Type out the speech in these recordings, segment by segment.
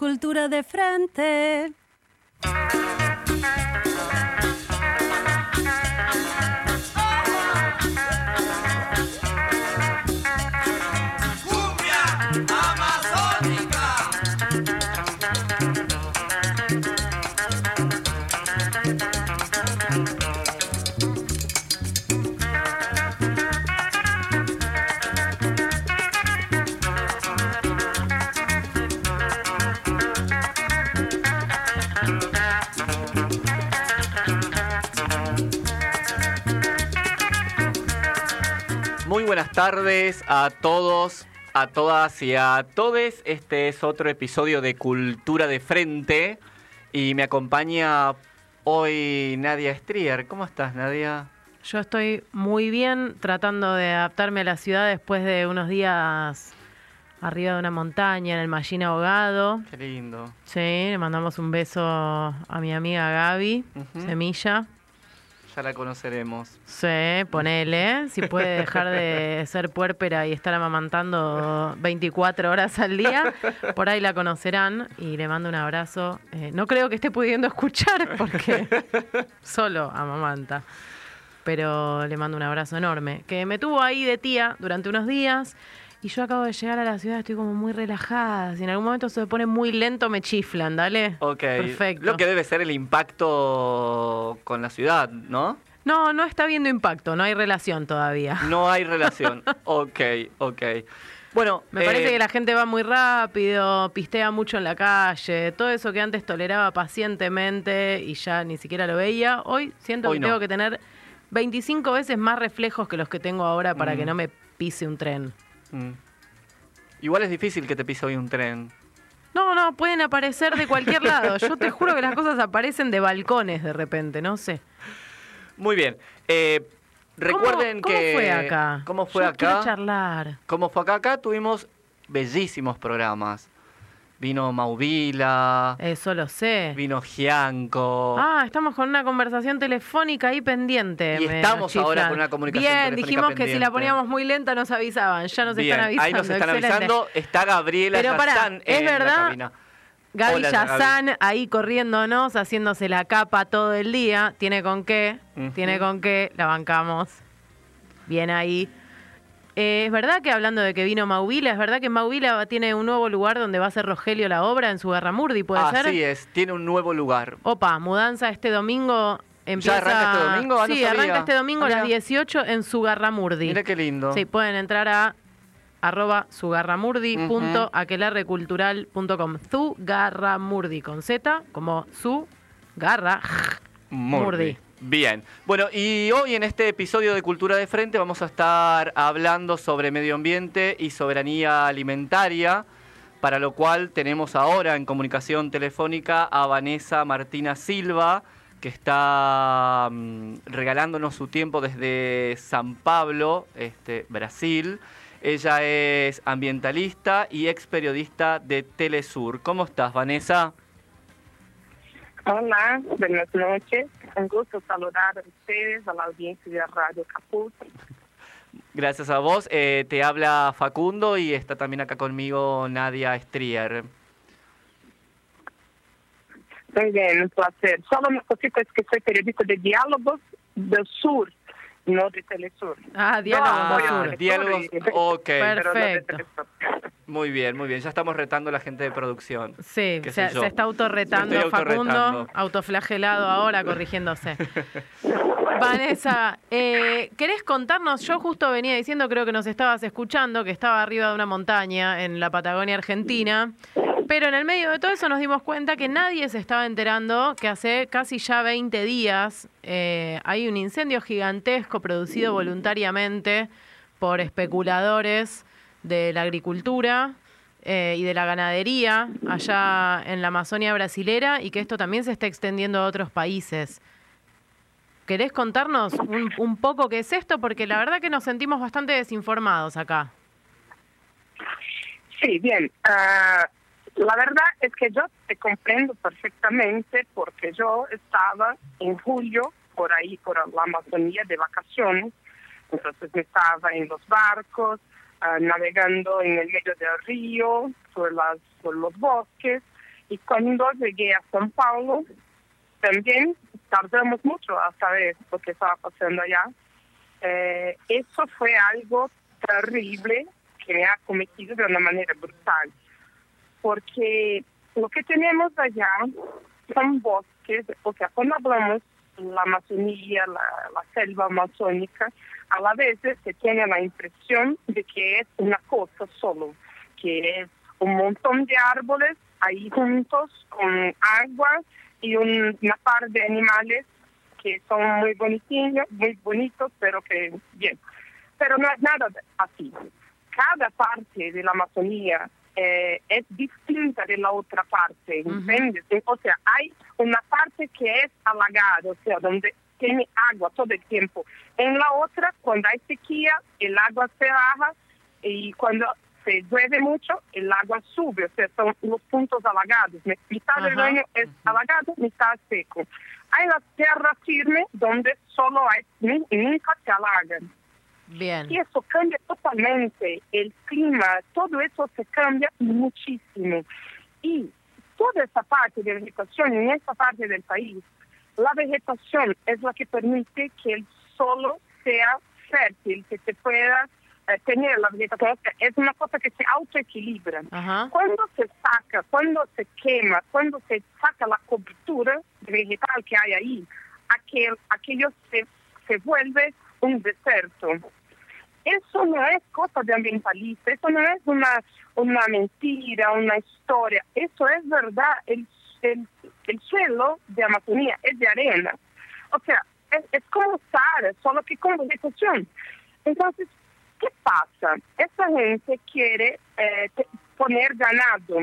Cultura de frente. Buenas tardes a todos, a todas y a todes. Este es otro episodio de Cultura de Frente y me acompaña hoy Nadia Strier. ¿Cómo estás, Nadia? Yo estoy muy bien tratando de adaptarme a la ciudad después de unos días arriba de una montaña en el Mallín ahogado. Qué lindo. Sí, le mandamos un beso a mi amiga Gaby. Semilla. Ya la conoceremos. Sí, ponele, si puede dejar de ser puérpera y estar amamantando 24 horas al día, por ahí la conocerán y le mando un abrazo. Eh, no creo que esté pudiendo escuchar porque solo amamanta, pero le mando un abrazo enorme. Que me tuvo ahí de tía durante unos días y yo acabo de llegar a la ciudad, estoy como muy relajada. Si en algún momento se pone muy lento, me chiflan, dale. Ok. Perfecto. Lo que debe ser el impacto con la ciudad, ¿no? No, no está viendo impacto, no hay relación todavía. No hay relación. ok, ok. Bueno, Me parece eh, que la gente va muy rápido, pistea mucho en la calle, todo eso que antes toleraba pacientemente y ya ni siquiera lo veía, hoy siento Hoy que no. tengo que tener 25 veces más reflejos que los que tengo ahora para Mm. que no me pise un tren. Mm. Igual es difícil que te pise hoy un tren. No, no, pueden aparecer de cualquier lado. Yo te juro que las cosas aparecen de balcones de repente, no sé. Muy bien. Eh, recuerden ¿Cómo, que. ¿Cómo fue acá? ¿Cómo fue Yo acá? Quiero charlar. ¿Cómo fue acá? Acá tuvimos bellísimos programas. Vino Mauvila, Eso lo sé. vino Gianco. Ah, estamos con una conversación telefónica ahí pendiente. Y estamos ahora con una comunicación Bien, telefónica dijimos que si la poníamos muy lenta nos avisaban. Ya nos Bien, están avisando. ahí nos están excelente. avisando. Está Gabriela Pero pará, ¿es en la verdad? cabina. Gaby Hola, Yazán ahí corriéndonos, haciéndose la capa todo el día. Tiene con qué, tiene con qué, la bancamos. Bien ahí. Eh, es verdad que hablando de que vino Mauvila, es verdad que Mauvila tiene un nuevo lugar donde va a hacer Rogelio la obra en su Garramurdi, ¿puede ser? Así es, tiene un nuevo lugar. Opa, mudanza este domingo. Empieza... arranca este domingo? Ah, sí, arranca este domingo a las mira. 18 en Sugarramurdi. Mira qué lindo. Sí, pueden entrar a arroba sugarramurdi.aquelarrecultural.com Sugarramurdi con Z, como su garra. Murdi. Murdi. Bien. Bueno, y hoy en este episodio de Cultura de Frente vamos a estar hablando sobre medio ambiente y soberanía alimentaria, para lo cual tenemos ahora en comunicación telefónica a Vanessa Martina Silva, que está mm, regalándonos su tiempo desde San Pablo, este, Brasil. Ella es ambientalista y ex periodista de Telesur. ¿Cómo estás, Vanessa? Hola, buenas noches. Un gusto saludar a ustedes, a la audiencia de Radio Caput. Gracias a vos. Eh, te habla Facundo y está también acá conmigo Nadia Strier. Muy bien, un placer. Solo una cosita es que soy periodista de Diálogos del Sur, no de Telesur. Ah, Diálogos No, del voy a Sur. Diálogos. Ok. pero no de Perfecto. Muy bien, muy bien. Ya estamos retando a la gente de producción. Sí, se, se está autorretando estoy Facundo, autoflagelado ahora, corrigiéndose. Vanessa, eh, ¿querés contarnos? Yo justo venía diciendo, creo que nos estabas escuchando, que estaba arriba de una montaña en la Patagonia Argentina, pero en el medio de todo eso nos dimos cuenta que nadie se estaba enterando que hace casi ya 20 días eh, hay un incendio gigantesco producido voluntariamente por especuladores de la agricultura eh, y de la ganadería allá en la Amazonia brasilera y que esto también se está extendiendo a otros países. ¿Querés contarnos un, un poco qué es esto? Porque la verdad que nos sentimos bastante desinformados acá. Sí, bien. Ah, la verdad es que yo te comprendo perfectamente porque yo estaba en julio por ahí, por la Amazonía de vacaciones. Entonces estaba en los barcos, ah, navegando en el medio del río, por, las, por los bosques. Y cuando llegué a São Paulo, también tardamos mucho a saber lo que estaba pasando allá. Eh, eso fue algo terrible que me ha cometido de una manera brutal, porque lo que tenemos allá son bosques, o sea, cuando hablamos la Amazonía, la, selva amazónica, a la vez se tiene la impresión de que es una cosa solo, que es un montón de árboles ahí juntos con agua y un, una par de animales que son muy bonitinhos, muy bonitos, pero que bien. Pero no es nada así. Cada parte de la Amazonía eh, es distinta de la otra parte, ¿entiendes? O sea, hay una parte que es alagada, o sea, donde tiene agua todo el tiempo. En la otra, cuando hay sequía, el agua se baja y cuando se llueve mucho, el agua sube, o sea, son los puntos alagados. Mitad del año es alagado, mitad seco. Hay la tierra firme donde solo hay, nunca se alagan. Bien. Y eso cambia totalmente el clima, todo eso se cambia muchísimo. Y toda esa parte de vegetación en esta parte del país, la vegetación es la que permite que el suelo sea fértil, que se pueda eh, tener la vegetación. Es una cosa que se autoequilibra. Cuando se saca, cuando se quema, cuando se saca la cobertura vegetal que hay ahí, aquel, aquello se, se vuelve un desierto. Eso no es cosa de ambientalista, eso no es una, una mentira, una historia, eso es verdad. El, el, el suelo de Amazonía es de arena. O sea, es, es como Sara, solo que con vegetación. Entonces, ¿qué pasa? Esta gente quiere eh, poner ganado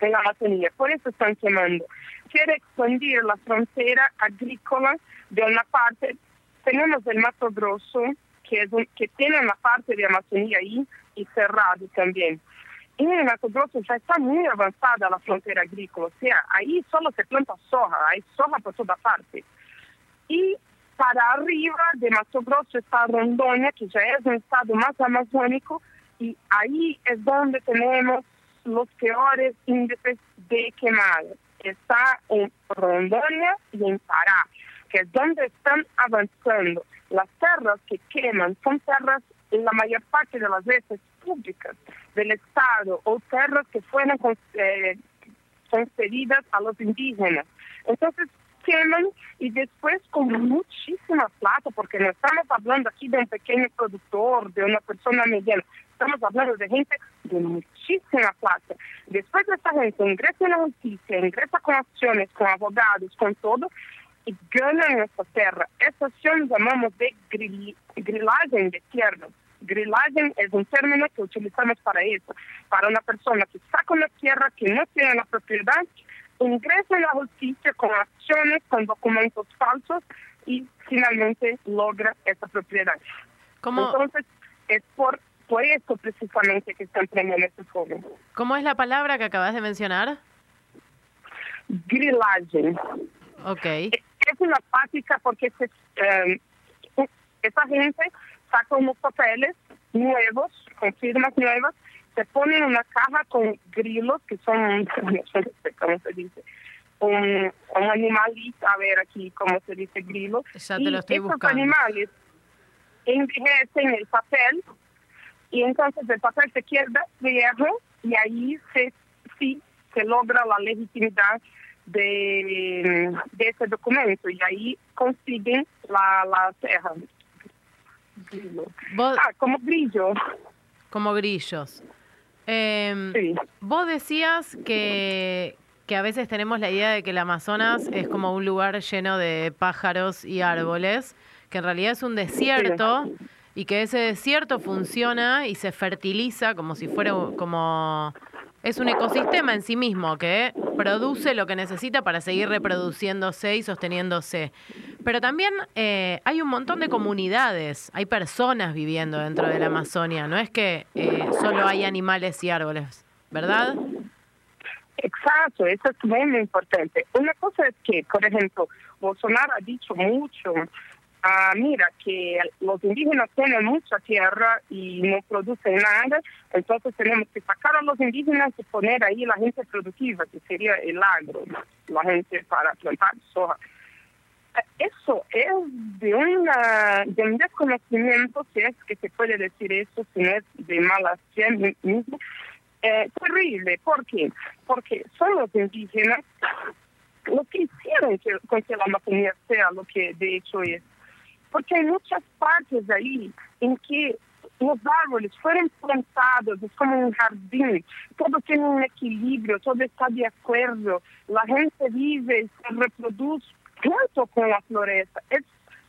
en la Amazonía, por eso están quemando. Quiere expandir la frontera agrícola de una parte. Tenemos el Mato Grosso, que, es un, que tiene una parte de Amazonía ahí y cerrado también. Y en Mato Grosso ya está muy avanzada la frontera agrícola, o sea, ahí solo se planta soja, hay soja por toda parte. Y para arriba de Mato Grosso está Rondônia, que ya es un estado más amazónico, y ahí es donde tenemos los peores índices de quemado. Está en Rondônia y en Pará, que es donde están avanzando. Las tierras que queman son tierras, en la mayor parte de las veces, públicas del Estado o tierras que fueron eh, concedidas a los indígenas. Entonces, queman y después con muchísima plata, porque no estamos hablando aquí de un pequeño productor, de una persona mediana, estamos hablando de gente de muchísima plata. Después de esta gente ingresa en la justicia, ingresa con acciones, con abogados, con todo, y ganan esta tierra. Esta acción llamamos de grill, grillaje de tierra. Grillaje es un término que utilizamos para eso, para una persona que saca una tierra que no tiene la propiedad, ingresa en la justicia con acciones, con documentos falsos y finalmente logra esa propiedad. Entonces, es por, por eso precisamente que están premiando este joven. ¿Cómo es la palabra que acabas de mencionar? Grillaje. Ok. Es una práctica porque se, eh, esa gente saca unos papeles nuevos, con firmas nuevas, se pone en una caja con grilos, que son, ¿cómo se dice? Un, un animalito, a ver aquí cómo se dice grilo. Ya te lo estoy y estos buscando. animales envejecen el papel y entonces el papel se queda viejo y ahí se, sí se logra la legitimidad de, de ese documento y ahí consiguen la, la tierra. Vos- Ah, como brillo. Como grillos. Eh, Sí. Vos decías que, que a veces tenemos la idea de que el Amazonas es como un lugar lleno de pájaros y árboles, que en realidad es un desierto y que ese desierto funciona y se fertiliza como si fuera como es un ecosistema en sí mismo que produce lo que necesita para seguir reproduciéndose y sosteniéndose. Pero también eh, hay un montón de comunidades, hay personas viviendo dentro de la Amazonia, no es que eh, solo hay animales y árboles, ¿verdad? Exacto, eso es muy, importante. Una cosa es que, por ejemplo, Bolsonaro ha dicho mucho ah, mira, que los indígenas tienen mucha tierra y no producen nada, entonces tenemos que sacar a los indígenas y poner ahí la gente productiva, que sería el agro, la gente para plantar soja. Eso es de, una, de un desconocimiento, si es que se puede decir eso, si no es de mala fe mismo, eh, terrible. ¿Por qué? Porque son los indígenas lo que hicieron que, con que la Amazonía sea lo que de hecho es. Porque hay muchas partes ahí en que los árboles fueron plantados, es como un jardín, todo tiene un equilibrio, todo está de acuerdo, la gente vive y se reproduce junto con la floresta. Es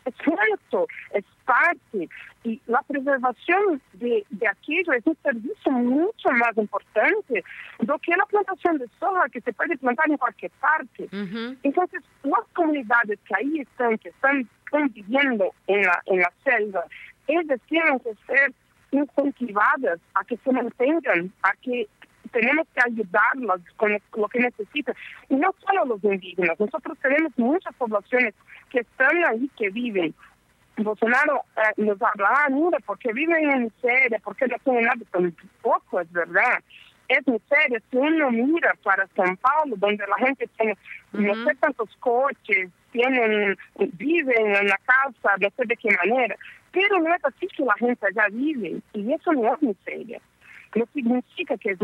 es cierto, es parte. Y la preservación de, de aquello es un servicio mucho más importante do que la plantación de soja que se puede plantar en cualquier parte. Entonces, las comunidades que ahí están, que están conviviendo en la, en la selva, ellas tienen que ser incentivadas a que se mantengan, a que tenemos que ayudarlas con lo que necesitan. Y no solo los indígenas, nosotros tenemos muchas poblaciones que están ahí, que viven. Bolsonaro eh, nos hablaba, mira, porque viven en miseria, porque no tienen nada, tampoco es verdad. Es miseria si uno mira para São Paulo, donde la gente tiene no sé cuántos coches, tienen, viven en la casa, no sé de qué manera, pero no es así que la gente allá vive, y eso no es miseria no significa que.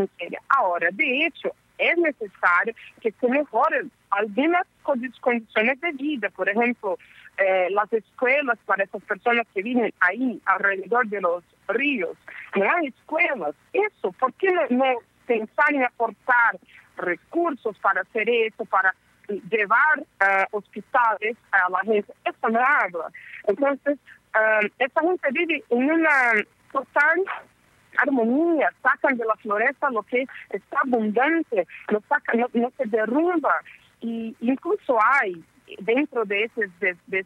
Ahora, de hecho, es necesario que se mejoren algunas condiciones de vida, por ejemplo, eh, las escuelas para esas personas que viven ahí alrededor de los ríos. No hay escuelas. Eso, ¿por qué no, pensar en aportar recursos para hacer eso, para llevar uh, hospitales a la gente? Eso no habla. Entonces, uh, esa gente vive en una total armonía, sacan de la floresta lo que está abundante, no, sacan, no, se derrumba. Y incluso hay, dentro de, esos, de, de,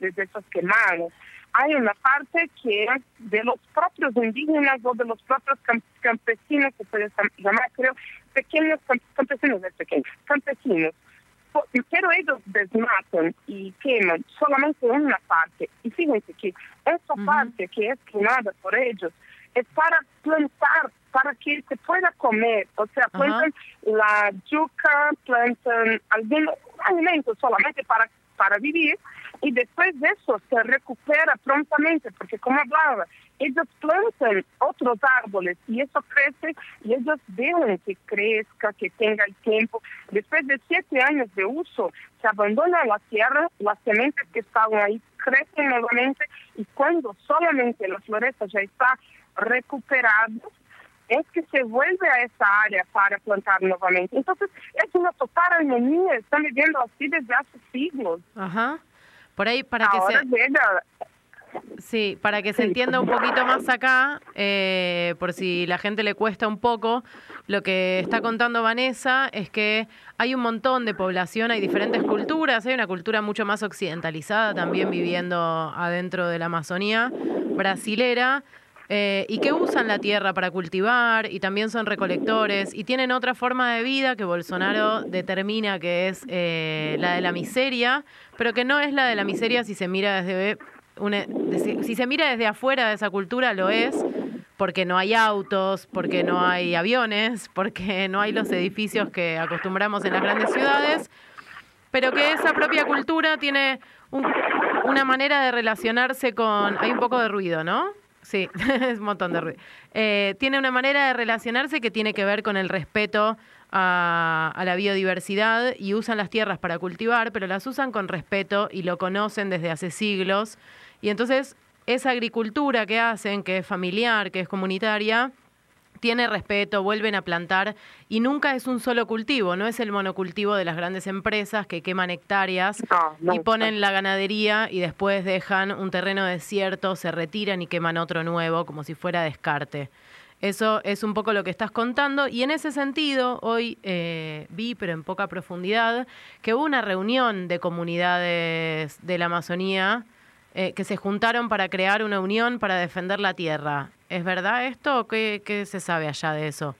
de, esos quemados, hay una parte que es de los propios indígenas o de los propios campesinos, se puede llamar, creo, pequeños campesinos, es pequeño, campesinos. Pero ellos desmatan y queman solamente una parte. Y fíjense que esa parte que es quemada por ellos es para plantar, para que se pueda comer. O sea, plantan la yuca, plantan algún alimento solamente para, para vivir y después de eso se recupera prontamente, porque como hablaba, ellos plantan otros árboles y eso crece y ellos dejan que crezca, que tenga el tiempo. Después de siete años de uso, se abandona la tierra, las sementes que estaban ahí crecen nuevamente y cuando solamente la floresta ya está recuperados es que se vuelve a esa área para plantar nuevamente. Entonces, es una total armonía, están viviendo así desde hace siglos. Ajá. Por ahí, para que se... Sí, para que se entienda un poquito más acá, eh, por si la gente le cuesta un poco, lo que está contando Vanessa es que hay un montón de población, hay diferentes culturas, hay una cultura mucho más occidentalizada también viviendo adentro de la Amazonía brasilera, eh, y que usan la tierra para cultivar y también son recolectores y tienen otra forma de vida que Bolsonaro determina que es eh, la de la miseria, pero que no es la de la miseria si se mira desde si se mira desde afuera de esa cultura lo es porque no hay autos, porque no hay aviones, porque no hay los edificios que acostumbramos en las grandes ciudades, pero que esa propia cultura tiene una manera de relacionarse con... Hay un poco de ruido, ¿no? Sí, es un montón de ruido. Eh, tiene una manera de relacionarse que tiene que ver con el respeto a, a, la biodiversidad y usan las tierras para cultivar, pero las usan con respeto y lo conocen desde hace siglos. Y entonces esa agricultura que hacen, que es familiar, que es comunitaria, tiene respeto, vuelven a plantar y nunca es un solo cultivo, no es el monocultivo de las grandes empresas que queman hectáreas y ponen la ganadería y después dejan un terreno desierto, se retiran y queman otro nuevo como si fuera descarte. Eso es un poco lo que estás contando y en ese sentido hoy eh, vi, pero en poca profundidad, que hubo una reunión de comunidades de la Amazonía eh, que se juntaron para crear una unión para defender la tierra. ¿Es verdad esto o qué, se sabe allá de eso?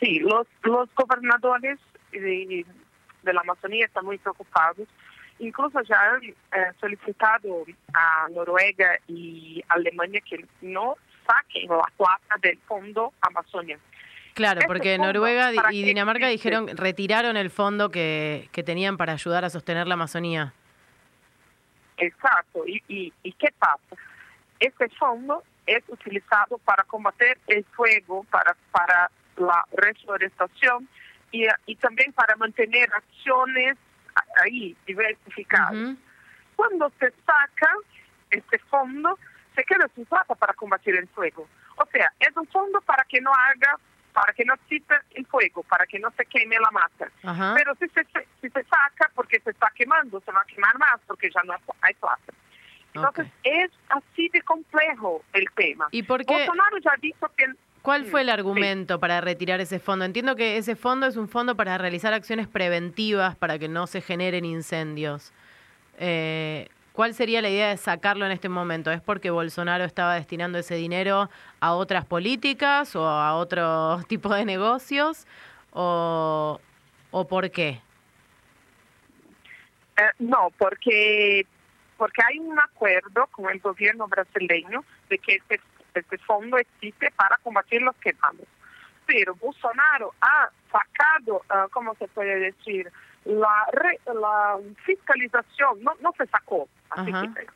Sí, los, los gobernadores de, la Amazonía están muy preocupados incluso ya han eh, solicitado a Noruega y Alemania que no saquen la plata del fondo Amazonia. Claro, Este porque Noruega ¿para y qué Dinamarca existe? dijeron, retiraron el fondo que, que tenían para ayudar a sostener la Amazonía. Exacto. ¿Y, y, y qué pasa? Este fondo es utilizado para combater el fuego, para, para la reforestación y, y también para mantener acciones ahí diversificadas. Cuando se saca este fondo, se queda sin plata para combatir el fuego. O sea, es un fondo para que no haga, para que no exista el fuego, para que no se queme la. Ajá. Pero si se, si se saca porque se está quemando, se va a quemar más porque ya no hay plata. Entonces, es así de complejo el tema. ¿Y por qué? Bolsonaro ya dijo que... ¿Cuál fue el Sí. argumento para retirar ese fondo? Entiendo que ese fondo es un fondo para realizar acciones preventivas para que no se generen incendios. Eh, ¿Cuál sería la idea de sacarlo en este momento? ¿Es porque Bolsonaro estaba destinando ese dinero a otras políticas o a otro tipo de negocios? ¿O, o por qué? Eh, no, porque porque hay un acuerdo con el gobierno brasileño de que este, este fondo existe para combatir los quemados. Pero Bolsonaro ha sacado, ah, ¿cómo se puede decir? La, re- la fiscalización, no, no se sacó, así Ajá. que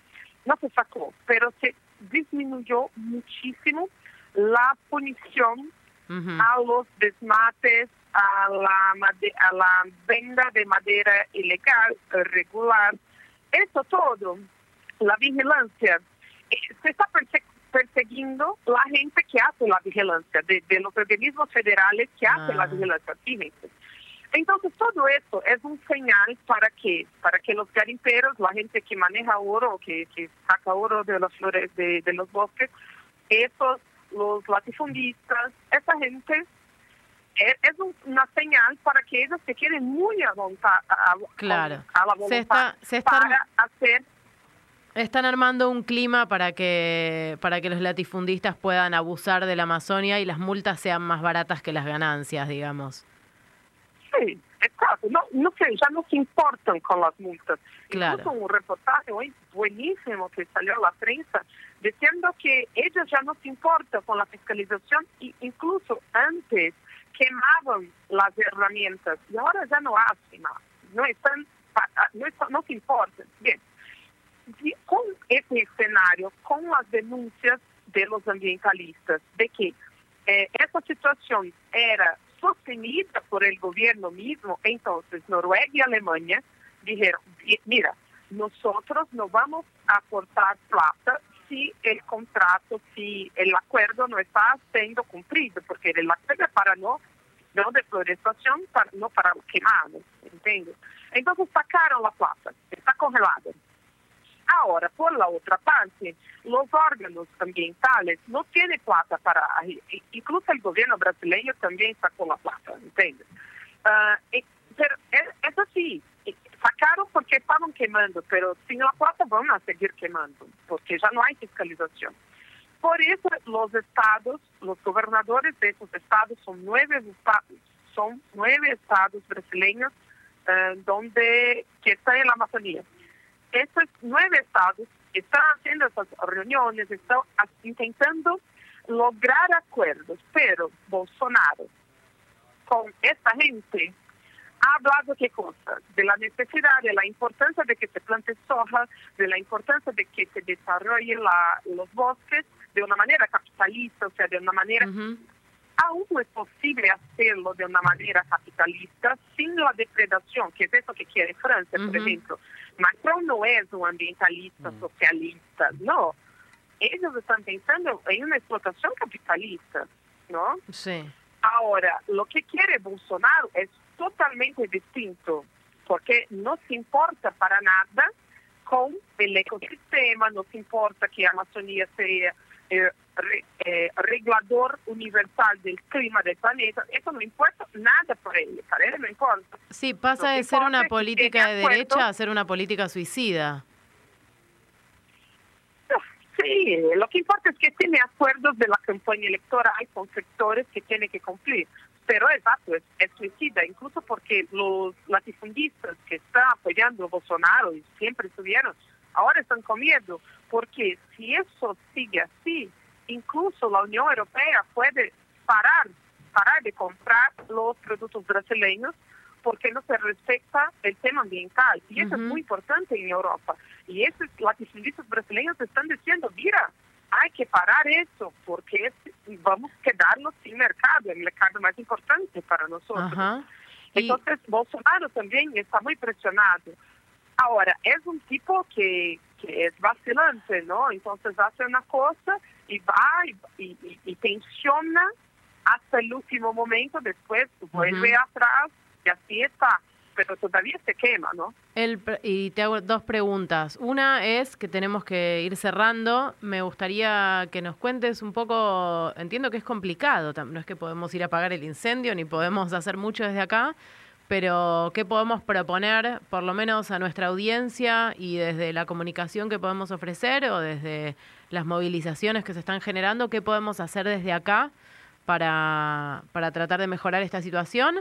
no se sacó, pero se disminuyó muchísimo la punición a los desmates, a la, a la venda de madera ilegal, eh, regular, eso todo, la vigilancia, eh, se está perse- persiguiendo la gente que hace la vigilancia, de, de los organismos federales que hacen la Ah. vigilancia, fíjense. Entonces todo esto es un señal para que para que los garimperos, la gente que maneja oro, que, que saca oro de las flores de, de los bosques, esos, los latifundistas, esa gente es, es un- una señal para que ellos se queden muy a, voluntad, a, a- Claro. a la Se voluntad está- se está- para hacer Están armando un clima para que, para que los latifundistas puedan abusar de la Amazonia y las multas sean más baratas que las ganancias, digamos. Sí, exacto. No, no sé, ya no se importan con las multas. Claro. Incluso un reportaje hoy buenísimo que salió a la prensa diciendo que ellos ya no se importan con la fiscalización e incluso antes quemaban las herramientas y ahora ya no hacen más. No están, no, están- no se importan. Bien, y con ese escenario, con las denuncias de los ambientalistas de que eh, esa situación era sostenida por el gobierno mismo, entonces Noruega y Alemania dijeron, "Mi- mira, nosotros no vamos a aportar plata si el contrato, si el acuerdo no está siendo cumplido, porque el acuerdo es para no, no deforestación, para, no para quemados, ¿entiendes? Entonces sacaron la plata, está congelada. Ahora, por la otra parte, los órganos ambientales no tienen plata para... Incluso el gobierno brasileño también sacó la plata, ¿entiendes? Y- pero es, es así, sacaron porque estaban quemando, pero sin la plata van a seguir quemando, porque ya no hay fiscalización. Por eso los estados, los gobernadores de esos estados son nueve estados, son nueve estados brasileños eh, que están en la Amazonía estos nueve estados están haciendo esas reuniones, están ha- intentando lograr acuerdos, pero Bolsonaro con esta gente ha hablado qué cosas, de la necesidad, de la importancia de que se plante soja, de la importancia de que se desarrollen los bosques de una manera capitalista, o sea, de una manera Ujú. aún no es posible hacerlo de una manera capitalista sin la depredación, que es eso que quiere Francia, por Ujú. ejemplo. Macron no es un ambientalista socialista, no. Ellos están pensando en una explotación capitalista, ¿no? Sí. Ahora, lo que quiere Bolsonaro es totalmente distinto, porque no se importa para nada con el ecosistema, no se importa que Amazonía sea eh, re- eh, regulador universal del clima del planeta, eso no importa nada para él, para él no importa. Sí, pasa Lo de ser una política de acuerdo. derecha a ser una política suicida. Sí, lo que importa es que tiene acuerdos de la campaña electoral con sectores que tiene que cumplir. Pero exacto, es, es suicida, incluso porque los latifundistas que están apoyando a Bolsonaro y siempre estuvieron, ahora están con miedo, porque si eso sigue así, incluso la Unión Europea puede parar, parar de comprar los productos brasileños porque no se respeta el tema ambiental. Y eso es muy importante en Europa. Y esos latifundistas brasileños están diciendo, mira, hay que parar eso porque vamos a quedarnos sin mercado, el mercado más importante para nosotros. Entonces, Bolsonaro también está muy presionado. Ahora, es un tipo que, que es vacilante, ¿no? Entonces hace una cosa y va y, y, y tensiona hasta el último momento, después vuelve atrás y así está pero todavía se quema, ¿no? El, y te hago dos preguntas. Una es que tenemos que ir cerrando. Me gustaría que nos cuentes un poco, entiendo que es complicado, no es que podemos ir a apagar el incendio ni podemos hacer mucho desde acá, pero ¿qué podemos proponer, por lo menos a nuestra audiencia y desde la comunicación que podemos ofrecer o desde las movilizaciones que se están generando, qué podemos hacer desde acá para, para tratar de mejorar esta situación?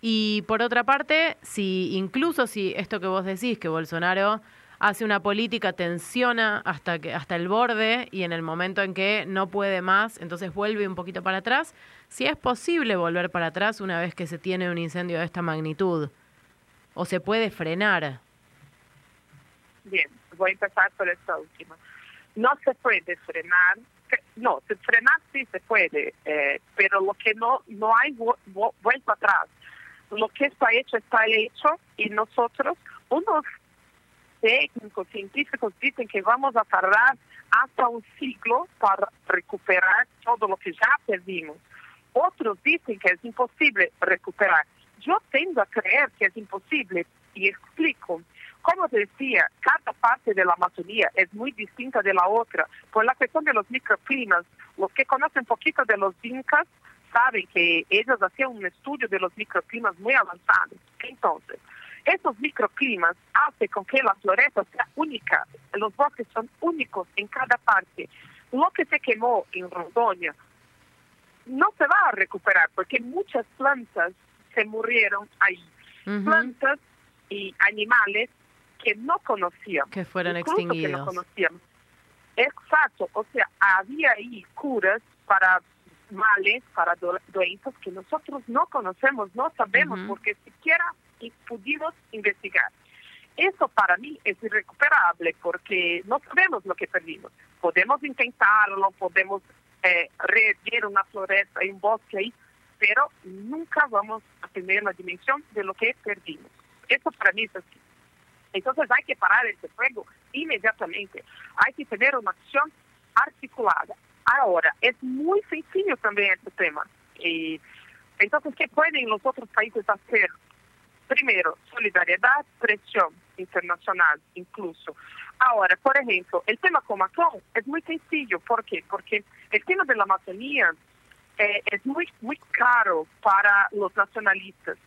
Y por otra parte, si incluso si esto que vos decís, que Bolsonaro hace una política, tensiona hasta, que, hasta el borde y en el momento en que no puede más, entonces vuelve un poquito para atrás, si es posible volver para atrás una vez que se tiene un incendio de esta magnitud, o se puede frenar. Bien, voy a empezar por esta última. No se puede frenar, no, frenar sí se puede, eh, pero lo que no, no hay vuelta atrás lo que está hecho está hecho y nosotros, unos técnicos, científicos dicen que vamos a tardar hasta un siglo para recuperar todo lo que ya perdimos. Otros dicen que es imposible recuperar. Yo tengo a creer que es imposible y explico. Como decía, cada parte de la Amazonía es muy distinta de la otra. Por la cuestión de los microclimas, los que conocen poquito de los incas saben que ellos hacían un estudio de los microclimas muy avanzados. Entonces, esos microclimas hacen con que la floresta sea única, los bosques son únicos en cada parte. Lo que se quemó en Rondônia no se va a recuperar porque muchas plantas se murieron ahí. Plantas y animales que no conocíamos. Que fueron extinguidos. Que no conocíamos. Exacto, o sea, había ahí curas para males, para doenças que nosotros no conocemos, no sabemos, porque siquiera pudimos investigar. Eso para mí es irrecuperable porque no sabemos lo que perdimos. Podemos intentarlo, podemos eh, una floresta y un bosque ahí, pero nunca vamos a tener la dimensión de lo que perdimos. Eso para mí es así. Entonces hay que parar ese fuego inmediatamente. Hay que tener una acción articulada. Ahora, es muy sencillo también este tema. Y, entonces, ¿qué pueden los otros países hacer? Primero, solidariedad, presión internacional incluso. Ahora, por ejemplo, el tema con Macron es muy sencillo. ¿Por qué? Porque el tema de la Amazonía eh, es muy, muy caro para los nacionalistas,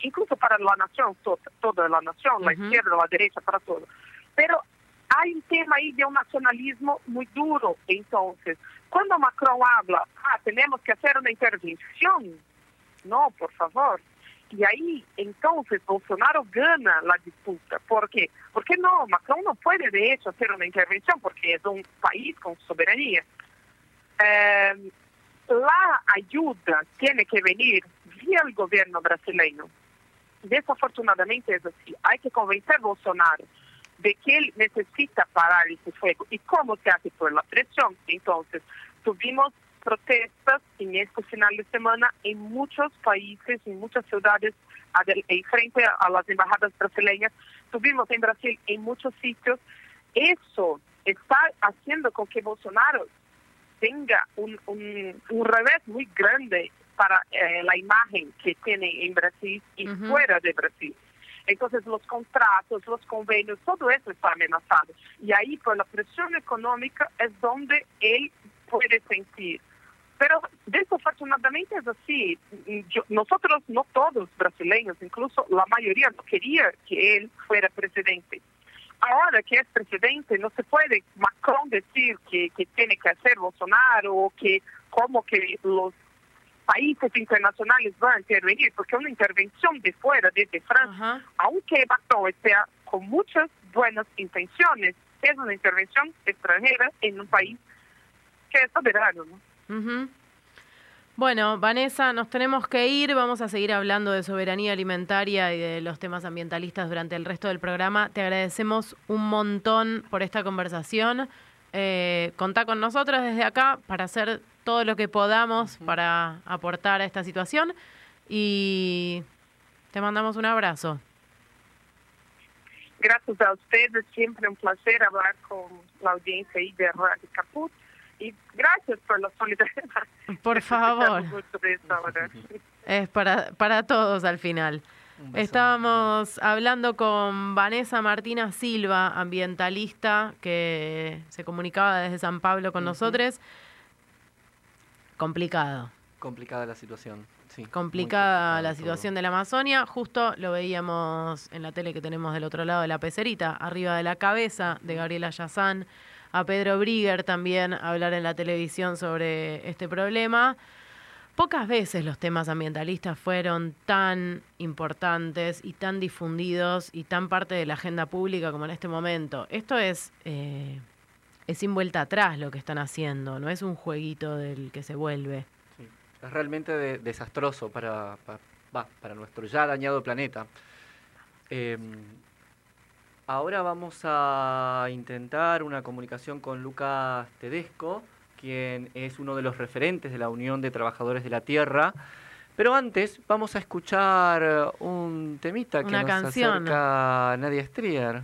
incluso para la nación, toda la nación, la izquierda, la derecha, para todo. Pero hay un tema ahí de un nacionalismo muy duro. Entonces, cuando Macron habla, ah, tenemos que hacer una intervención, no, por favor. Y ahí, entonces, Bolsonaro gana la disputa. ¿Por qué? Porque no, Macron no puede, de hecho, hacer una intervención porque es un país con soberanía. Eh, la ayuda tiene que venir vía el gobierno brasileño. Desafortunadamente es así. Hay que convencer a Bolsonaro de que él necesita parar ese fuego. ¿Y cómo se hace? Por la presión. Entonces, tuvimos protestas en este final de semana en muchos países, en muchas ciudades, en frente a las embajadas brasileñas. Tuvimos en Brasil en muchos sitios. Eso está haciendo con que Bolsonaro tenga un, un, revés muy grande para eh, la imagen que tiene en Brasil y fuera de Brasil. Entonces los contratos, los convenios, todo eso está amenazado. Y ahí por la presión económica es donde él puede sentir. Pero desafortunadamente es así. nosotros, no todos brasileños, incluso la mayoría no quería que él fuera presidente. Ahora que es presidente, no se puede Macron decir que, que tiene que hacer Bolsonaro o que como que los países internacionales van a intervenir, porque una intervención de fuera, desde Francia, Ajá. aunque Macron sea con muchas buenas intenciones, es una intervención extranjera en un país que es soberano. ¿no? Ujú. Bueno, Vanessa, nos tenemos que ir. Vamos a seguir hablando de soberanía alimentaria y de los temas ambientalistas durante el resto del programa. Te agradecemos un montón por esta conversación. Eh, contá con nosotros desde acá para hacer todo lo que podamos para aportar a esta situación y te mandamos un abrazo. Gracias a ustedes, siempre un placer hablar con la audiencia ahí de Radio Caput. Y gracias por la solidaridad. Por favor. Es para, para todos al final. Estábamos hablando con Vanessa Martina Silva, ambientalista, que se comunicaba desde San Pablo con nosotros. Complicado, Complicada la situación. Sí, complicada la todo. situación de la Amazonia. Justo lo veíamos en la tele que tenemos del otro lado de la pecerita, arriba de la cabeza de Gabriela Yazán, a Pedro Brigger también hablar en la televisión sobre este problema. Pocas veces los temas ambientalistas fueron tan importantes y tan difundidos y tan parte de la agenda pública como en este momento. Esto es, eh, es sin vuelta atrás lo que están haciendo, no es un jueguito del que se vuelve. Es realmente de- desastroso para, para nuestro ya dañado planeta. Eh, ahora vamos a intentar una comunicación con Lucas Tedesco, quien es uno de los referentes de la Unión de Trabajadores de la Tierra. Pero antes vamos a escuchar eh, un temita que Una nos canción. acerca Nadia Strier,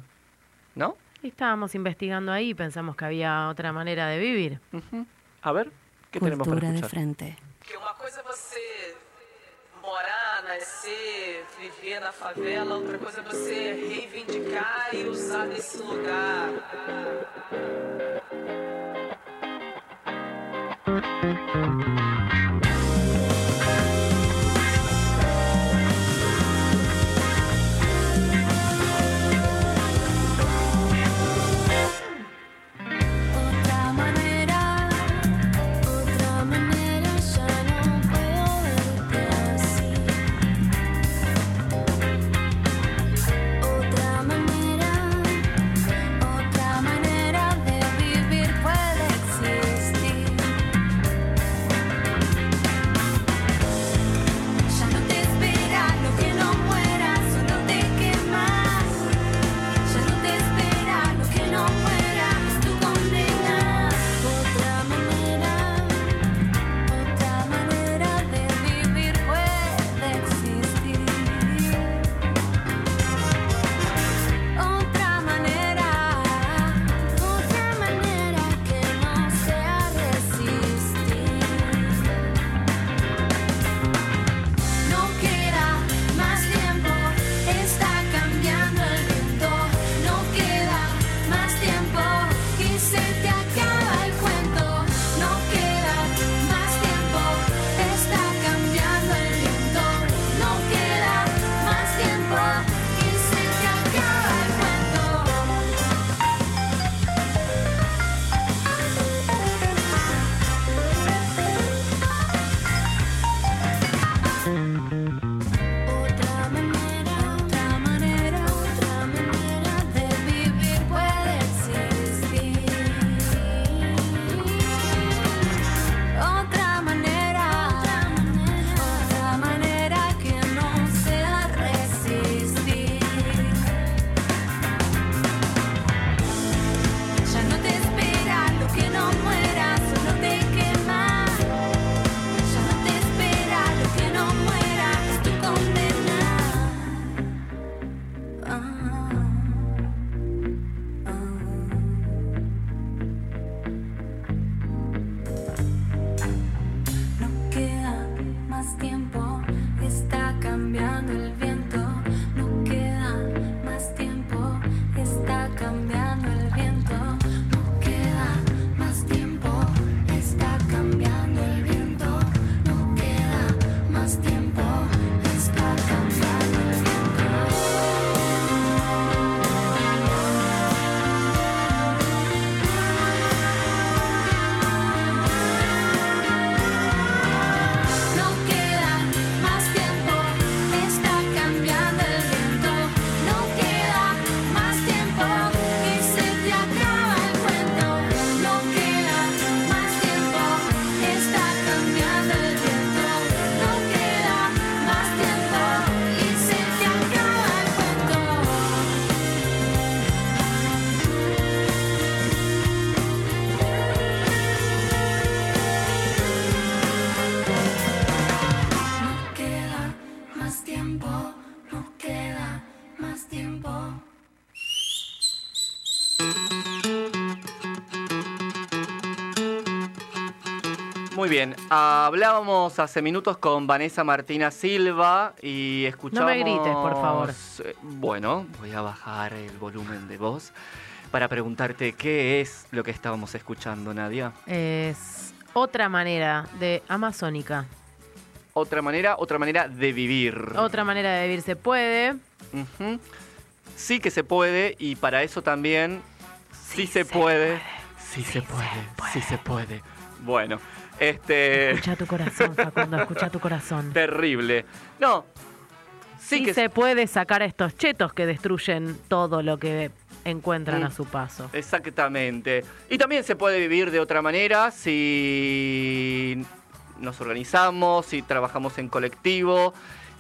¿no? Y estábamos investigando ahí pensamos que había otra manera de vivir. Ujú. A ver, ¿qué tenemos para Cultura de escuchar? frente. Porque uma coisa é você morar, nascer, viver na favela, outra coisa é você reivindicar e usar desse lugar. Thank you. Bien, hablábamos hace minutos con Vanessa Martina Silva y escuchamos... grites, por favor. Eh, Bueno, voy a bajar el volumen de voz para preguntarte qué es lo que estábamos escuchando, Nadia. Es otra manera de amazónica. Otra manera, otra manera de vivir. Otra manera de vivir se puede. Sí que se puede y para eso también sí, se, puede. Sí, se, puede. Sí se puede. Bueno, este... Escucha tu corazón, Facundo, escucha tu corazón. Terrible. No. Sí, Sí, que se puede sacar a estos chetos que destruyen todo lo que encuentran Mm. a su paso. Exactamente. Y también se puede vivir de otra manera si nos organizamos, si trabajamos en colectivo.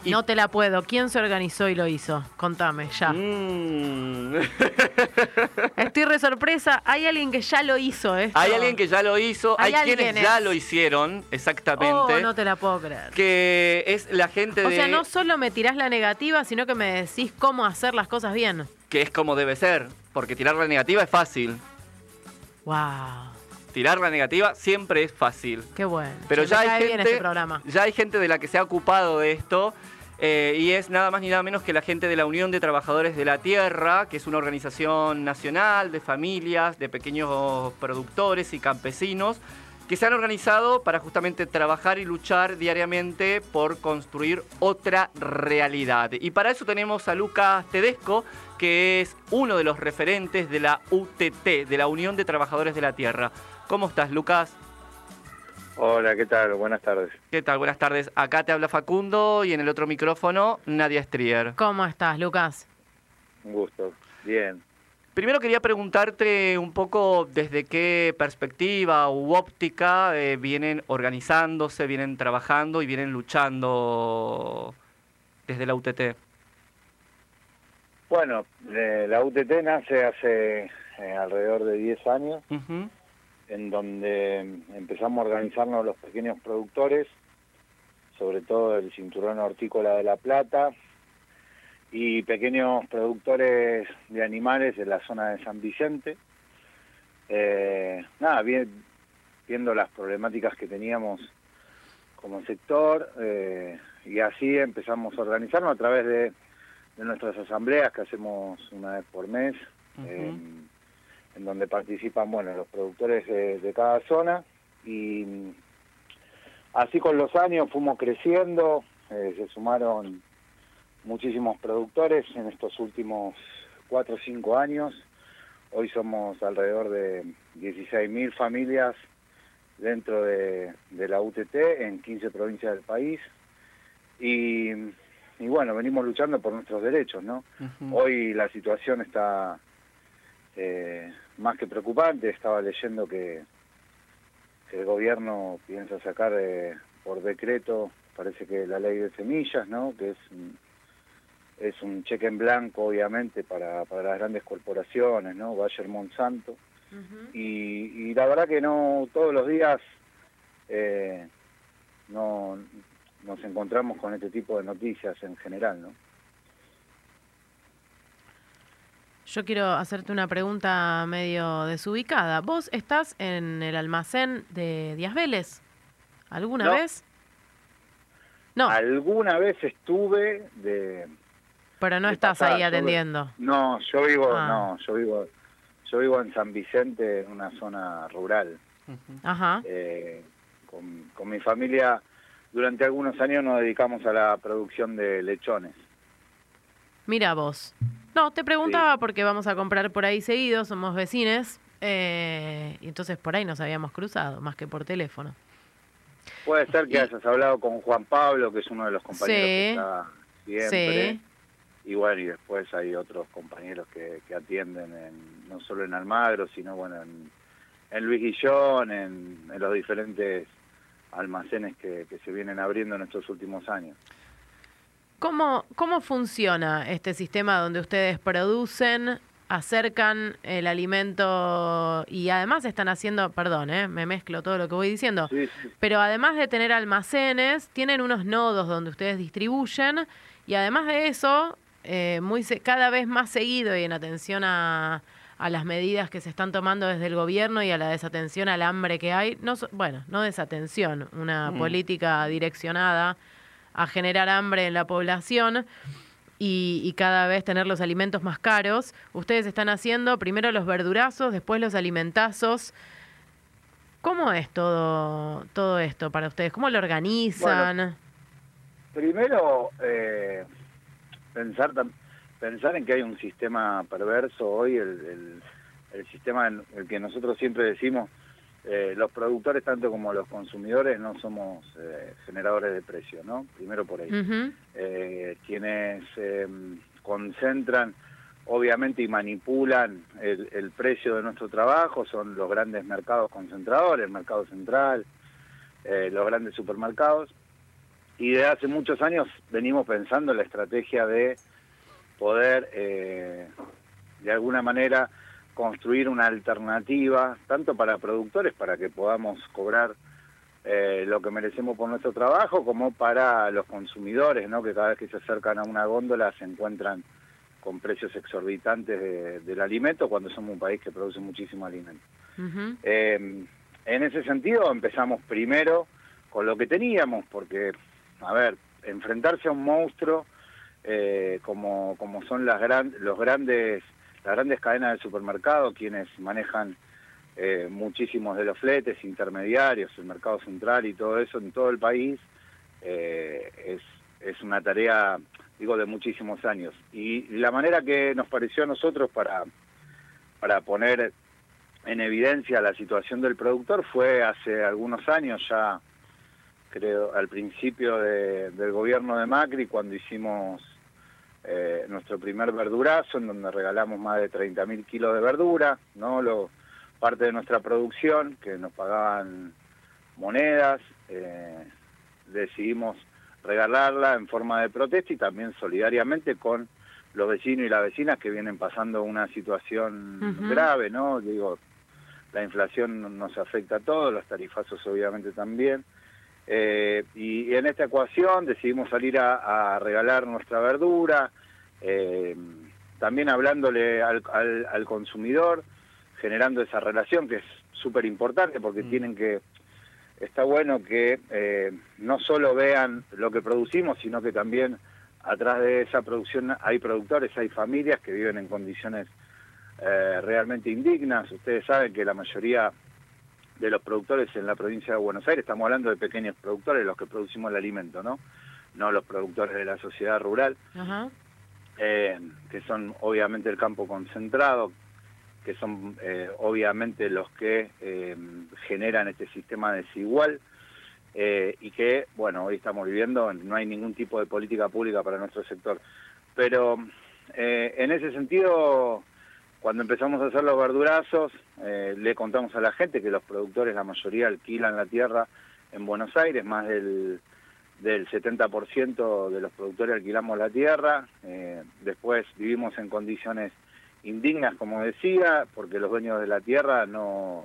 Y- No te la puedo. ¿Quién se organizó y lo hizo? Contame, ya. Mm. Estoy re sorpresa. Hay alguien que ya lo hizo, esto. Hay alguien que ya lo hizo, hay, Hay quienes ya lo hicieron, exactamente. Oh, no te la puedo creer. Que es la gente O de... sea, no solo me tirás la negativa, sino que me decís cómo hacer las cosas bien. Que es como debe ser. Porque tirar la negativa es fácil. Wow, Tirar la negativa siempre es fácil. qué bueno. Pero ya hay, gente, este programa. ya hay gente de la que se ha ocupado de esto. eh, y es nada más ni nada menos que la gente de la Unión de Trabajadores de la Tierra, que es una organización nacional de familias, de pequeños productores y campesinos, que se han organizado para justamente trabajar y luchar diariamente por construir otra realidad. Y para eso tenemos a Lucas Tedesco, que es uno de los referentes de la UTT, de la Unión de Trabajadores de la Tierra. ¿Cómo estás, Lucas? Hola, ¿qué tal? Buenas tardes. ¿Qué tal? Buenas tardes. Acá te habla Facundo y en el otro micrófono Nadia Strier. ¿Cómo estás, Lucas? Un gusto. Bien. Primero quería preguntarte un poco desde qué perspectiva u óptica eh, vienen organizándose, vienen trabajando y vienen luchando desde la UTT. Bueno, eh, la UTT nace hace eh, alrededor de 10 años, Ujú, en donde empezamos a organizarnos los pequeños productores, sobre todo el cinturón hortícola de La Plata, y pequeños productores de animales de la zona de San Vicente. Eh, nada, bien, viendo las problemáticas que teníamos como sector, eh, y así empezamos a organizarnos a través de, de nuestras asambleas que hacemos una vez por mes, eh, en donde participan bueno los productores de, de cada zona y así con los años fuimos creciendo, eh, se sumaron muchísimos productores en estos últimos cuatro o cinco años. Hoy somos alrededor de 16.000 familias dentro de, de la UTT en 15 provincias del país. Y, y bueno, venimos luchando por nuestros derechos, ¿no? Hoy la situación está eh, más que preocupante. Estaba leyendo que, que el gobierno piensa sacar eh, por decreto, parece que la ley de semillas, ¿no? Que es un, es un cheque en blanco, obviamente, para, para las grandes corporaciones, ¿no? Bayer Monsanto. Y, y la verdad que no todos los días eh, no nos encontramos con este tipo de noticias en general, ¿no? Yo quiero hacerte una pregunta medio desubicada. ¿Vos estás en el almacén de Díaz Vélez? ¿Alguna No. vez? No, Alguna vez estuve de pero no de estás ahí atendiendo. no, yo vivo Ah. no, yo vivo yo vivo en San Vicente, en una zona rural. Ajá. Eh, con, con mi familia durante algunos años nos dedicamos a la producción de lechones. Mira vos. No, te preguntaba porque vamos a comprar por ahí seguido, somos vecines, eh, y entonces por ahí nos habíamos cruzado, más que por teléfono. Puede ser que Y- hayas hablado con Juan Pablo, que es uno de los compañeros Sí. que está siempre. Sí. Y bueno, y después hay otros compañeros que, que atienden en, no solo en Almagro, sino bueno en, en Luis Guillón, en, en los diferentes almacenes que, que se vienen abriendo en estos últimos años. ¿Cómo, ¿Cómo funciona este sistema donde ustedes producen, acercan el alimento y además están haciendo, perdón, eh, me mezclo todo lo que voy diciendo, Sí, sí. pero además de tener almacenes, tienen unos nodos donde ustedes distribuyen Y además de eso, eh, muy se- cada vez más seguido y en atención a, a las medidas que se están tomando desde el gobierno y a la desatención al hambre que hay, no, so- bueno, no desatención, una Mm. política direccionada a generar hambre en la población y, cada vez tener los alimentos más caros. Ustedes están haciendo primero los verdurazos, después los alimentazos. ¿Cómo es todo, todo esto para ustedes? ¿Cómo lo organizan? Primero, eh, pensar pensar en que hay un sistema perverso hoy, el, el, el sistema en el que nosotros siempre decimos, eh, los productores tanto como los consumidores no somos eh, generadores de precios, ¿no? Primero por ahí. Ujú. Eh, quienes eh, concentran, obviamente, y manipulan el, el precio de nuestro trabajo son los grandes mercados concentradores, el mercado central, eh, los grandes supermercados. Y desde hace muchos años venimos pensando en la estrategia de poder, eh, de alguna manera, construir una alternativa, tanto para productores, para que podamos cobrar eh, lo que merecemos por nuestro trabajo, como para los consumidores, ¿no? que cada vez que se acercan a una góndola se encuentran con precios exorbitantes de- del alimento, cuando somos un país que produce muchísimo alimento. Eh, en ese sentido empezamos primero con lo que teníamos, porque, a ver, enfrentarse a un monstruo eh, como, como son las gran, los grandes, las grandes cadenas de supermercado, quienes manejan eh, muchísimos de los fletes intermediarios, el mercado central y todo eso en todo el país, eh, es, es una tarea, digo, de muchísimos años. Y la manera que nos pareció a nosotros para, para poner en evidencia la situación del productor fue hace algunos años ya, creo, al principio de- del gobierno de Macri, cuando hicimos eh, nuestro primer verdurazo, en donde regalamos más de 30.000 kilos de verdura, ¿no? Lo, parte de nuestra producción, que nos pagaban monedas, eh, decidimos regalarla en forma de protesta y también solidariamente con los vecinos y las vecinas que vienen pasando una situación grave, ¿no? Digo, la inflación nos afecta a todos, los tarifazos obviamente también. Eh, y, y en esta ecuación decidimos salir a, a regalar nuestra verdura, eh, también hablándole al, al- al consumidor, generando esa relación que es súper importante porque Mm. tienen que, está bueno que eh, no solo vean lo que producimos, sino que también atrás de esa producción hay productores, hay familias que viven en condiciones eh, realmente indignas. Ustedes saben que la mayoría de los productores en la provincia de Buenos Aires, estamos hablando de pequeños productores, los que producimos el alimento, ¿no? No los productores de la sociedad rural, eh, que son obviamente el campo concentrado, que son eh, obviamente los que eh, generan este sistema desigual eh, y que, bueno, hoy estamos viviendo, no hay ningún tipo de política pública para nuestro sector. Pero eh, en ese sentido, cuando empezamos a hacer los verdurazos, eh, le contamos a la gente que los productores, la mayoría, alquilan la tierra en Buenos Aires, más del, del 70% de los productores alquilamos la tierra, eh, después vivimos en condiciones indignas, como decía, porque los dueños de la tierra no,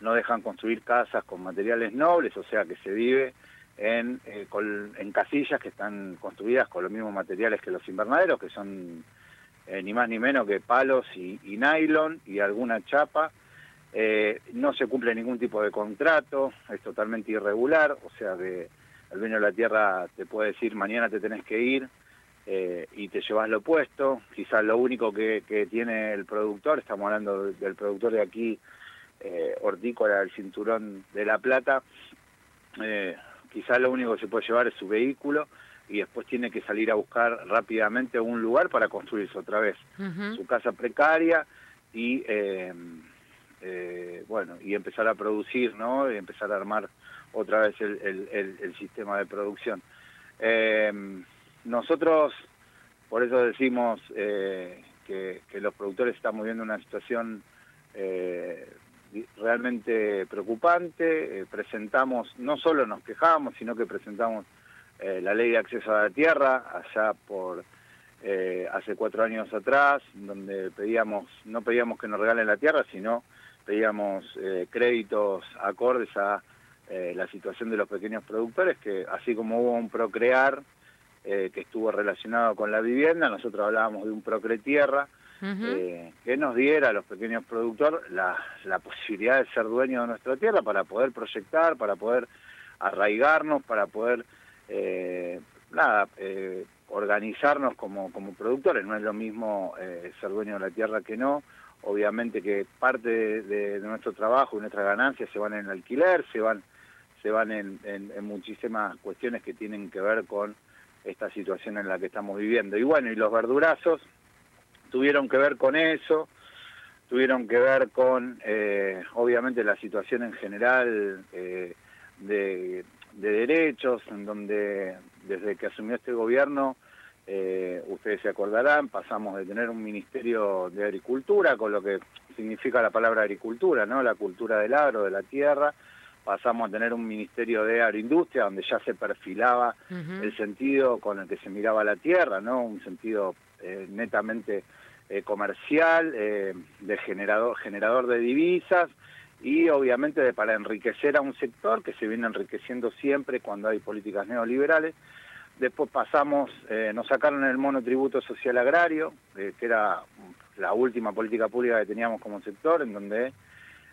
no dejan construir casas con materiales nobles, o sea que se vive en, eh, con- en casillas que están construidas con los mismos materiales que los invernaderos, que son eh, ni más ni menos que palos y, nylon y alguna chapa. Eh, no se cumple ningún tipo de contrato, es totalmente irregular, o sea que el dueño de la tierra te puede decir mañana te tenés que ir eh, y te llevas lo opuesto. Quizás lo único que, que tiene el productor, estamos hablando de- del productor de aquí, hortícola del cinturón de La Plata, quizás lo único que se puede llevar es su vehículo y después tiene que salir a buscar rápidamente un lugar para construirse otra vez. Su casa precaria y eh, eh, bueno y empezar a producir no y empezar a armar otra vez el, el- el- el sistema de producción. Eh, nosotros por eso decimos eh, que, que los productores están viviendo una situación eh, realmente preocupante. Presentamos no solo nos quejamos sino que presentamos eh, la ley de acceso a la tierra allá por eh, hace cuatro años atrás, donde pedíamos, no pedíamos que nos regalen la tierra, sino pedíamos eh, créditos acordes a eh, la situación de los pequeños productores, que así como hubo un procrear, eh, que estuvo relacionado con la vivienda, nosotros hablábamos de un Procretierra, Ujú. eh, que nos diera a los pequeños productores la, la posibilidad de ser dueños de nuestra tierra para poder proyectar, para poder arraigarnos, para poder eh, nada, eh, organizarnos como, como productores. No es lo mismo eh, ser dueño de la tierra que no. Obviamente que parte de, nuestro trabajo y nuestras ganancias se van en alquiler, se van, se van en, muchísimas cuestiones que tienen que ver con esta situación en la que estamos viviendo. Y bueno, y los verdurazos tuvieron que ver con eso, tuvieron que ver con, obviamente, la situación en general de, de derechos, en donde desde que asumió este gobierno, eh, ustedes se acordarán, pasamos de tener un Ministerio de Agricultura, con lo que significa la palabra agricultura, ¿no? La cultura del agro, de la tierra, pasamos a tener un Ministerio de Agroindustria, donde ya se perfilaba el sentido con el que se miraba la tierra, ¿no? Un sentido eh, netamente eh, comercial, eh, de generador, generador de divisas y obviamente para enriquecer a un sector que se viene enriqueciendo siempre cuando hay políticas neoliberales. Después pasamos, eh, nos sacaron el monotributo social agrario, eh, que era la última política pública que teníamos como sector, en donde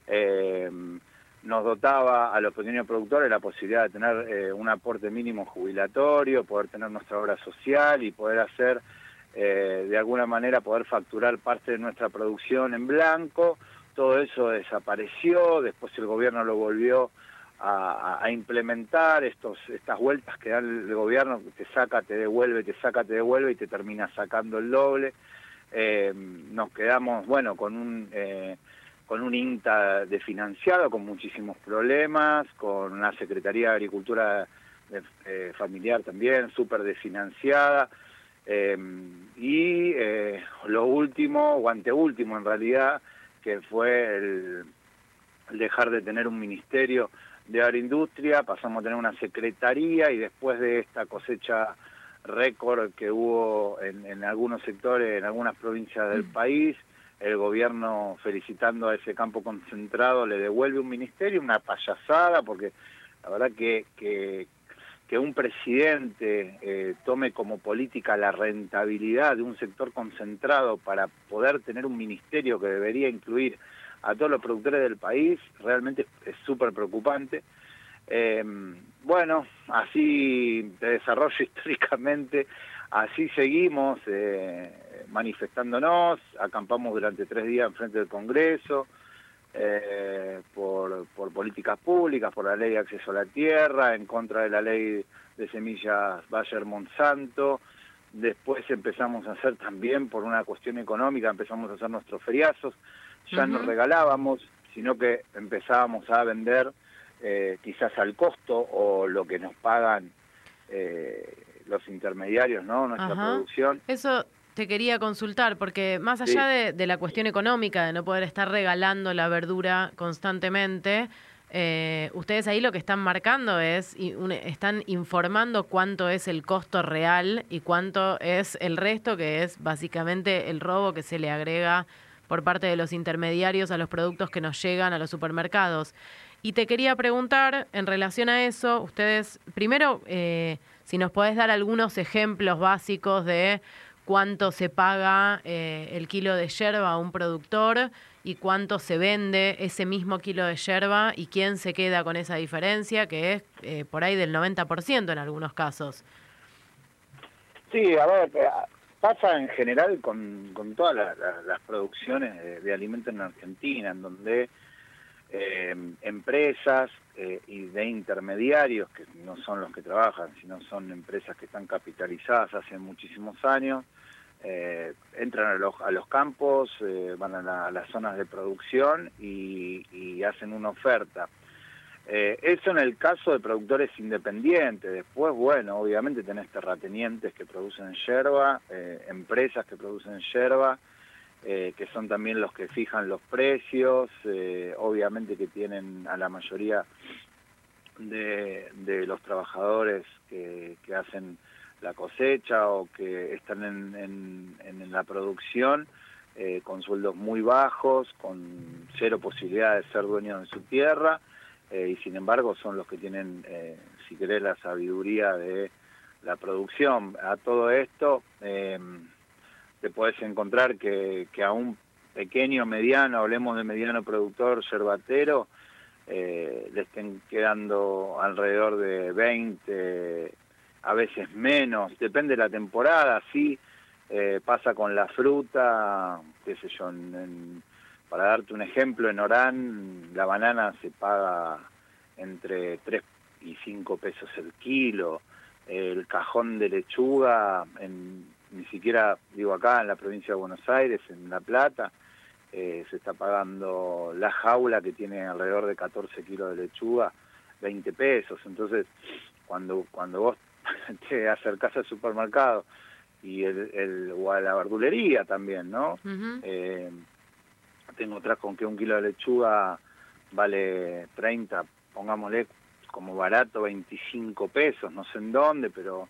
eh, nos dotaba a los pequeños productores la posibilidad de tener un aporte mínimo jubilatorio, poder tener nuestra obra social y poder hacer, de alguna manera, poder facturar parte de nuestra producción en blanco. Todo eso desapareció, después el gobierno lo volvió a, implementar estos, estas vueltas que da el gobierno, que te saca, te devuelve, te saca, te devuelve y te termina sacando el doble. Eh, nos quedamos, bueno, con un... eh, con un INTA desfinanciado, con muchísimos problemas, con una Secretaría de Agricultura eh, familiar también, súper desfinanciada, eh, y lo último, o anteúltimo en realidad, que fue el, el dejar de tener un ministerio de agroindustria, pasamos a tener una secretaría y después de esta cosecha récord que hubo en, en algunos sectores, en algunas provincias del país, el gobierno felicitando a ese campo concentrado le devuelve un ministerio, una payasada, porque la verdad que, que, que un presidente eh, tome como política la rentabilidad de un sector concentrado para poder tener un ministerio que debería incluir a todos los productores del país, realmente es súper preocupante. Eh, bueno, así de desarrollo históricamente, así seguimos eh, manifestándonos, acampamos durante tres días en frente del Congreso eh, por, por políticas públicas, por la ley de acceso a la tierra, en contra de la ley de semillas Bayer Monsanto. Después empezamos a hacer también, por una cuestión económica, empezamos a hacer nuestros feriazos. Ya no regalábamos, sino que empezábamos a vender eh, quizás al costo o lo que nos pagan eh, los intermediarios, ¿no? Nuestra Ajá. producción. Eso te quería consultar, porque más allá Sí. de, de la cuestión económica, de no poder estar regalando la verdura constantemente, eh, ustedes ahí lo que están marcando es, y un- están informando cuánto es el costo real y cuánto es el resto, que es básicamente el robo que se le agrega por parte de los intermediarios a los productos que nos llegan a los supermercados. Y te quería preguntar, en relación a eso, ustedes, primero, eh, si nos podés dar algunos ejemplos básicos de cuánto se paga eh, el kilo de yerba a un productor y cuánto se vende ese mismo kilo de yerba y quién se queda con esa diferencia, que es eh, por ahí del 90% en algunos casos. Sí, a ver, eh, pasa en general con, con todas la- la- las producciones de alimentos en Argentina, en donde eh, empresas eh, y de intermediarios, que no son los que trabajan, sino son empresas que están capitalizadas hace muchísimos años, eh, entran a los, a los campos, eh, van a, la- a las zonas de producción y, y hacen una oferta. Eso en el caso de productores independientes. Después, bueno, obviamente tenés terratenientes que producen yerba, empresas que producen yerba, eh, que son también los que fijan los precios, eh, obviamente que tienen a la mayoría de, los trabajadores que, hacen la cosecha o que están en, en- la producción eh, con sueldos muy bajos, con cero posibilidad de ser dueños de su tierra, eh, y sin embargo son los que tienen, eh, si querés, la sabiduría de, la producción. A todo esto te puedes encontrar que, que a un pequeño, mediano, hablemos de mediano productor yerbatero, eh, le estén quedando alrededor de 20, a veces menos, depende de la temporada, sí, eh, pasa con la fruta, qué sé yo, en- para darte un ejemplo, en Orán la banana se paga entre 3 y 5 pesos el kilo, el cajón de lechuga, en, ni siquiera, digo acá, en la provincia de Buenos Aires, en La Plata, eh, se está pagando la jaula que tiene alrededor de 14 kilos de lechuga, 20 pesos. Entonces, cuando, cuando vos te acercás al supermercado y el, el, o a la verdulería también, ¿no? Eh, tengo atrás con que un kilo de lechuga vale 30, pongámosle como barato 25 pesos, no sé en dónde, pero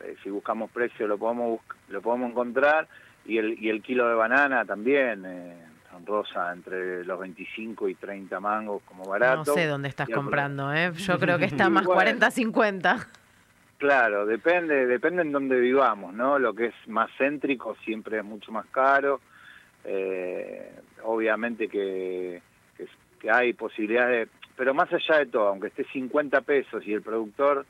eh, si buscamos precio lo podemos lo podemos encontrar y el y el kilo de banana también eh, son rosa entre los 25 y 30 mangos como barato. No sé dónde estás comprando, ¿eh? Yo creo que está más bueno. 40-50. Claro, depende, depende en dónde vivamos, ¿no? Lo que es más céntrico siempre es mucho más caro. Eh, obviamente que, que, que hay posibilidades, de- pero más allá de todo, aunque esté 50 pesos y el productor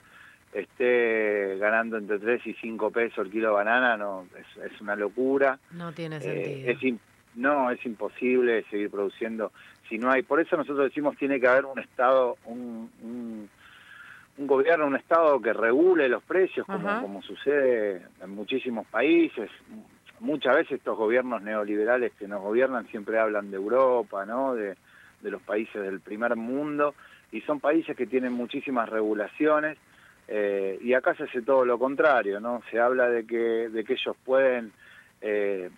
esté ganando entre 3 y 5 pesos el kilo de banana, no es, es una locura. No tiene Eh, sentido. es im- no, es imposible seguir produciendo si no hay. Por eso nosotros decimos tiene que haber un Estado, un, un, un gobierno, un Estado que regule los precios, como, como sucede en muchísimos países. Muchas veces estos gobiernos neoliberales que nos gobiernan siempre hablan de Europa, ¿no? De, de los países del primer mundo, y son países que tienen muchísimas regulaciones. Eh, y acá se hace todo lo contrario, ¿no? Se habla de que, de que ellos pueden eh,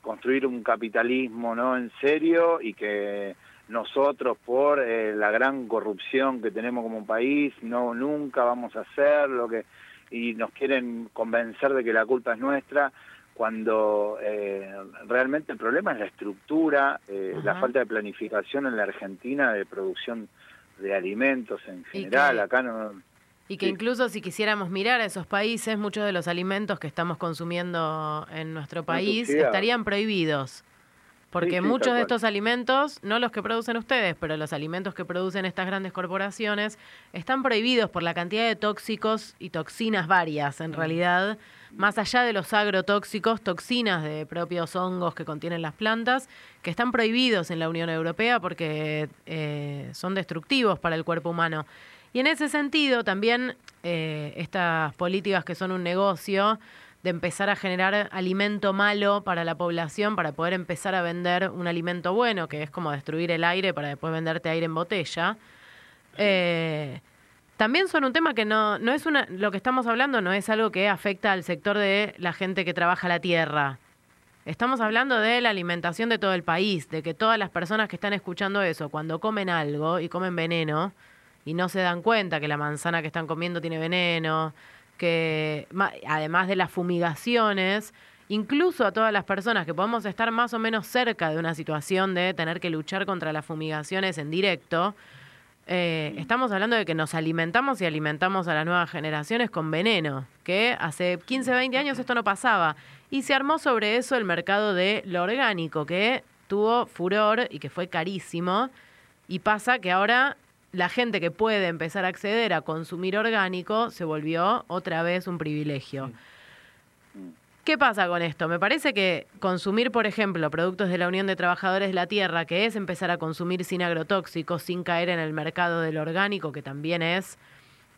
construir un capitalismo, ¿no? En serio y que nosotros por eh, la gran corrupción que tenemos como país no nunca vamos a hacerlo que y nos quieren convencer de que la culpa es nuestra cuando eh, realmente el problema es la estructura, eh, la falta de planificación en la Argentina de producción de alimentos en general. Acá no, Y que Sí. incluso si quisiéramos mirar a esos países, muchos de los alimentos que estamos consumiendo en nuestro país estarían prohibidos. Porque Sí, muchos de estos alimentos, no los que producen ustedes, pero los alimentos que producen estas grandes corporaciones, están prohibidos por la cantidad de tóxicos y toxinas varias, en realidad, más allá de los agrotóxicos, toxinas de propios hongos que contienen las plantas, que están prohibidos en la Unión Europea porque eh, son destructivos para el cuerpo humano. Y en ese sentido, también eh, estas políticas que son un negocio, de empezar a generar alimento malo para la población para poder empezar a vender un alimento bueno, que es como destruir el aire para después venderte aire en botella. Eh, también son un tema que no, no es una, lo que estamos hablando no es algo que afecta al sector de la gente que trabaja la tierra. Estamos hablando de la alimentación de todo el país, de que todas las personas que están escuchando eso, cuando comen algo y comen veneno y no se dan cuenta que la manzana que están comiendo tiene veneno, que además de las fumigaciones, incluso a todas las personas que podemos estar más o menos cerca de una situación de tener que luchar contra las fumigaciones en directo, eh, estamos hablando de que nos alimentamos y alimentamos a las nuevas generaciones con veneno, que hace 15, 20 años esto no pasaba. Y se armó sobre eso el mercado de lo orgánico, que tuvo furor y que fue carísimo. Y pasa que ahora la gente que puede empezar a acceder a consumir orgánico se volvió otra vez un privilegio. ¿Qué pasa con esto? Me parece que consumir, por ejemplo, productos de la Unión de Trabajadores de la Tierra, que es empezar a consumir sin agrotóxicos, sin caer en el mercado del orgánico, que también es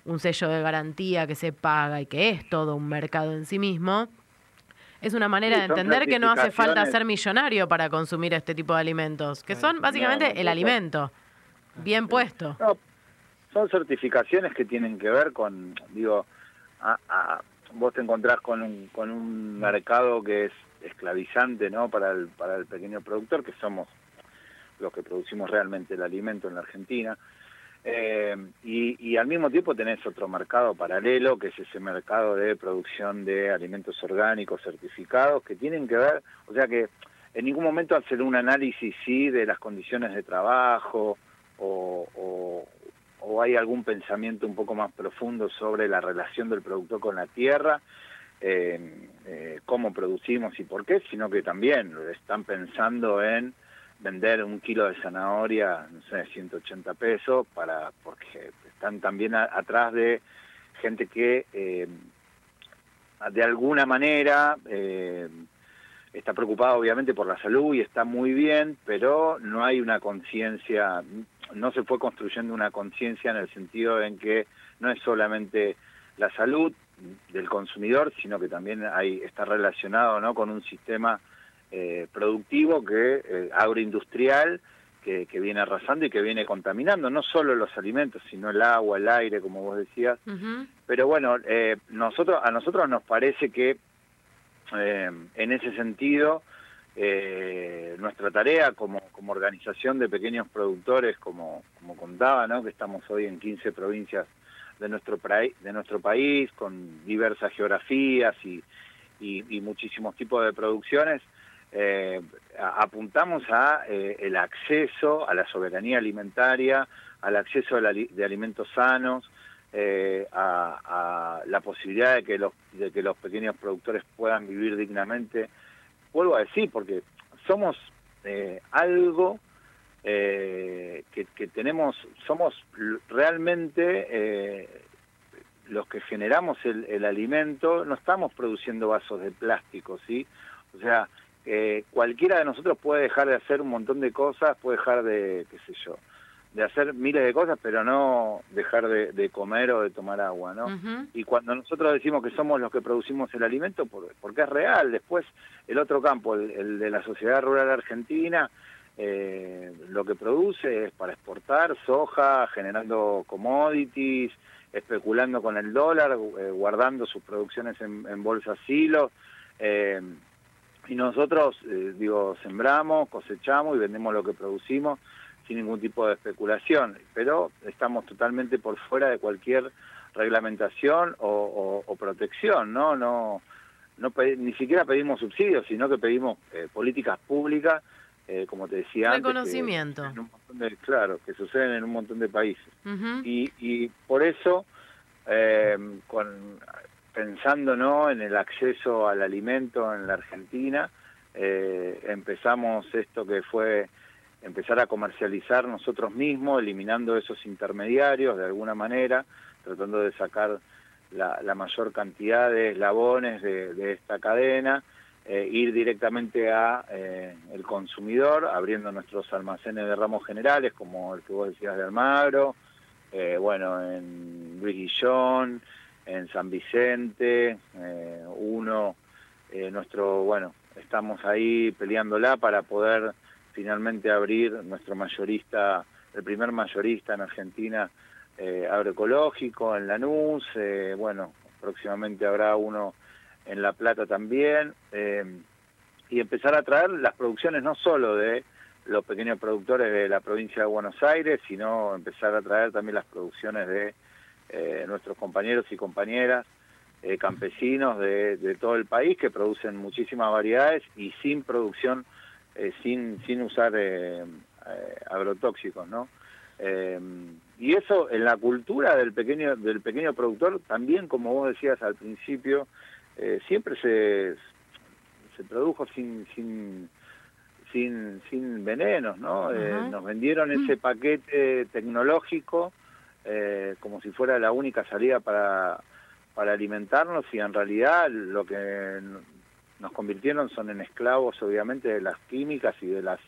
un sello de garantía que se paga y que es todo un mercado en sí mismo, es una manera Sí, de entender que no hace falta ser millonario para consumir este tipo de alimentos, que son básicamente No, no, el alimento, bien puesto. No, son certificaciones que tienen que ver con, digo, a- a- vos te encontrás con un, con un mercado que es esclavizante, ¿no? Para el, para el pequeño productor, que somos los que producimos realmente el alimento en la Argentina. Eh, y, al mismo tiempo tenés otro mercado paralelo, que es ese mercado de producción de alimentos orgánicos certificados, que tienen que ver, o sea que en ningún momento hacer un análisis sí de las condiciones de trabajo o, hay algún pensamiento un poco más profundo sobre la relación del productor con la tierra, eh, eh, cómo producimos y por qué, sino que también están pensando en vender un kilo de zanahoria, no sé, 180 pesos, para porque están también atrás de gente que eh, de alguna manera está preocupada obviamente por la salud y está muy bien, pero no hay una conciencia, no se fue construyendo una conciencia en el sentido en que no es solamente la salud del consumidor, sino que también hay, está relacionado ¿no? con un sistema eh, productivo que eh, agroindustrial que, que viene arrasando y que viene contaminando no solo los alimentos, sino el agua, el aire, como vos decías. Pero bueno, eh, nosotros a nosotros nos parece que eh, en ese sentido eh, nuestra tarea como, organización de pequeños productores, como, como contaba, ¿no? que estamos hoy en 15 provincias de nuestro, de nuestro país, con diversas geografías y, y, muchísimos tipos de producciones, eh, apuntamos a eh, el acceso a la soberanía alimentaria, al acceso la de alimentos sanos, eh, a, a la posibilidad de que los pequeños productores puedan vivir dignamente. Vuelvo a decir, porque somos eh, algo eh, que, tenemos, somos realmente eh, los que generamos el, el alimento, no estamos produciendo vasos de plástico, ¿sí? O sea, eh, cualquiera de nosotros puede dejar de hacer un montón de cosas, puede dejar de, qué sé yo, de hacer miles de cosas, pero no dejar de, de comer o de tomar agua, ¿no? Y cuando nosotros decimos que somos los que producimos el alimento, por- porque es real, después el otro campo, el, el de la sociedad rural argentina, eh, lo que produce es para exportar soja, generando commodities, especulando con el dólar, eh, guardando sus producciones en, en bolsas silos. eh, y nosotros, eh, digo, sembramos, cosechamos y vendemos lo que producimos sin ningún tipo de especulación, pero estamos totalmente por fuera de cualquier reglamentación o, o- o protección, ¿no? No, no ni siquiera pedimos subsidios, sino que pedimos eh, políticas públicas, eh, como te decía antes. Reconocimiento. en un montón de- claro, que suceden en un montón de países. Y, y por eso, eh, con, pensando ¿no? en el acceso al alimento en la Argentina, eh, empezamos esto que fue empezar a comercializar nosotros mismos, eliminando esos intermediarios de alguna manera, tratando de sacar la, mayor cantidad de eslabones de, esta cadena, eh, ir directamente a eh, el consumidor, abriendo nuestros almacenes de ramos generales, como el que vos decías de Almagro, eh, bueno, en Luis Guillón, en San Vicente, eh, uno, nuestro, bueno, estamos ahí peleándola para poder finalmente abrir nuestro mayorista, el primer mayorista en Argentina eh, agroecológico en Lanús, eh, bueno, próximamente habrá uno en La Plata también, eh, y empezar a traer las producciones no solo de los pequeños productores de la provincia de Buenos Aires, sino empezar a traer también las producciones de eh, nuestros compañeros y compañeras eh, campesinos de, de todo el país que producen muchísimas variedades y sin producción, eh, sin, sin usar eh, eh, agrotóxicos, ¿no? Eh, y eso en la cultura del pequeño del pequeño productor también, como vos decías al principio, eh, siempre se, se produjo sin sin sin sin venenos, ¿no? Nos vendieron ese paquete tecnológico eh, como si fuera la única salida para para alimentarnos y en realidad lo que nos convirtieron son en esclavos obviamente de las químicas y de las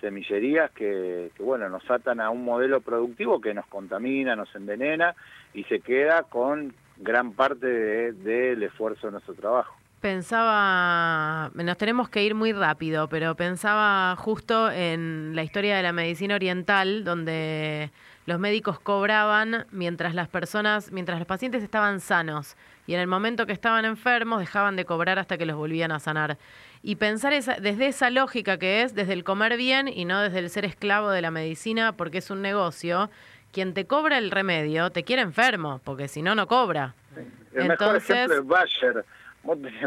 semillerías que, que, bueno nos atan a un modelo productivo que nos contamina, nos envenena y se queda con gran parte de- del esfuerzo de nuestro trabajo. Pensaba, nos tenemos que ir muy rápido, pero pensaba justo en la historia de la medicina oriental, donde los médicos cobraban mientras las personas, mientras los pacientes estaban sanos, y en el momento que estaban enfermos dejaban de cobrar hasta que los volvían a sanar. Y pensar esa, desde esa lógica que es, desde el comer bien y no desde el ser esclavo de la medicina, porque es un negocio, quien te cobra el remedio te quiere enfermo, porque si no, no cobra. El mejor ejemplo es Bayer.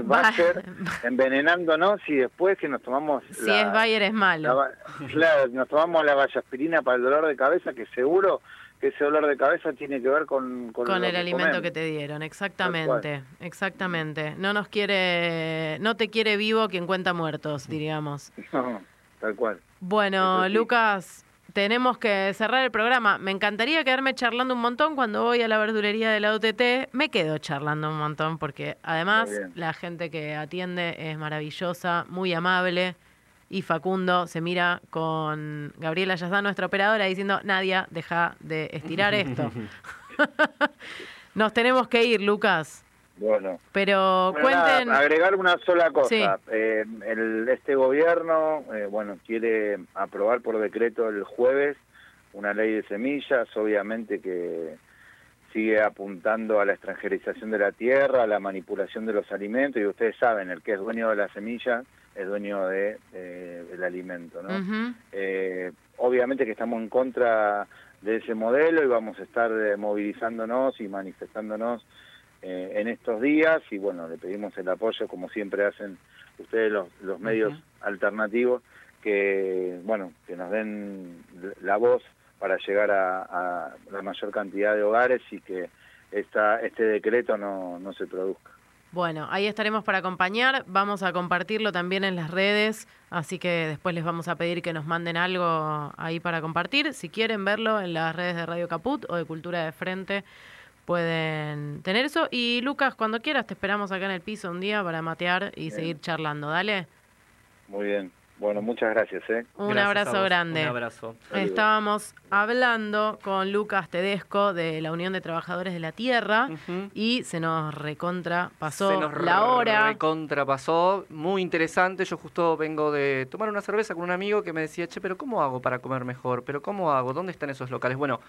Bayer envenenándonos y después si nos tomamos Si la- es Bayer es malo. claro, nos tomamos la vallaspirina para el dolor de cabeza que seguro ese dolor de cabeza tiene que ver con, con, el que alimento comemos. que te dieron, exactamente, exactamente. No nos quiere, no te quiere vivo quien cuenta muertos, diríamos. No, tal cual. Bueno, sí. Lucas, tenemos que cerrar el programa. Me encantaría quedarme charlando un montón cuando voy a la verdulería de la UTT. Me quedo charlando un montón porque además la gente que atiende es maravillosa, muy amable. Y Facundo se mira con Gabriela Yazda, nuestra operadora, diciendo, Nadia, deja de estirar esto. Nos tenemos que ir, Lucas. Bueno. Pero Bueno, nada, cuenten... agregar una sola cosa. Sí. Eh, el, este gobierno, eh, bueno, quiere aprobar por decreto el jueves una ley de semillas, obviamente que sigue apuntando a la extranjerización de la tierra, a la manipulación de los alimentos, y ustedes saben, el que es dueño de la semilla es dueño de, eh, del alimento, ¿no? Eh, obviamente que estamos en contra de ese modelo y vamos a estar eh, movilizándonos y manifestándonos eh, en estos días y bueno, le pedimos el apoyo como siempre hacen ustedes los, los medios alternativos que bueno, que nos den la voz para llegar a, a la mayor cantidad de hogares y que esta, este decreto no, no se produzca. Bueno, ahí estaremos para acompañar. Vamos a compartirlo también en las redes, así que después les vamos a pedir que nos manden algo ahí para compartir. Si quieren verlo en las redes de Radio Caput o de Cultura de Frente, pueden tener eso. Y Lucas, cuando quieras, te esperamos acá en el piso un día para matear y Bien. seguir charlando. Dale. Muy bien. Bueno, muchas gracias. ¿eh? Un Gracias abrazo grande. Un abrazo. Estábamos hablando con Lucas Tedesco de la Unión de Trabajadores de la Tierra y se nos recontra pasó Se nos la hora. contrapasó. Muy interesante. Yo justo vengo de tomar una cerveza con un amigo que me decía, che, pero ¿cómo hago para comer mejor? ¿Pero cómo hago? ¿Dónde están esos locales? Bueno,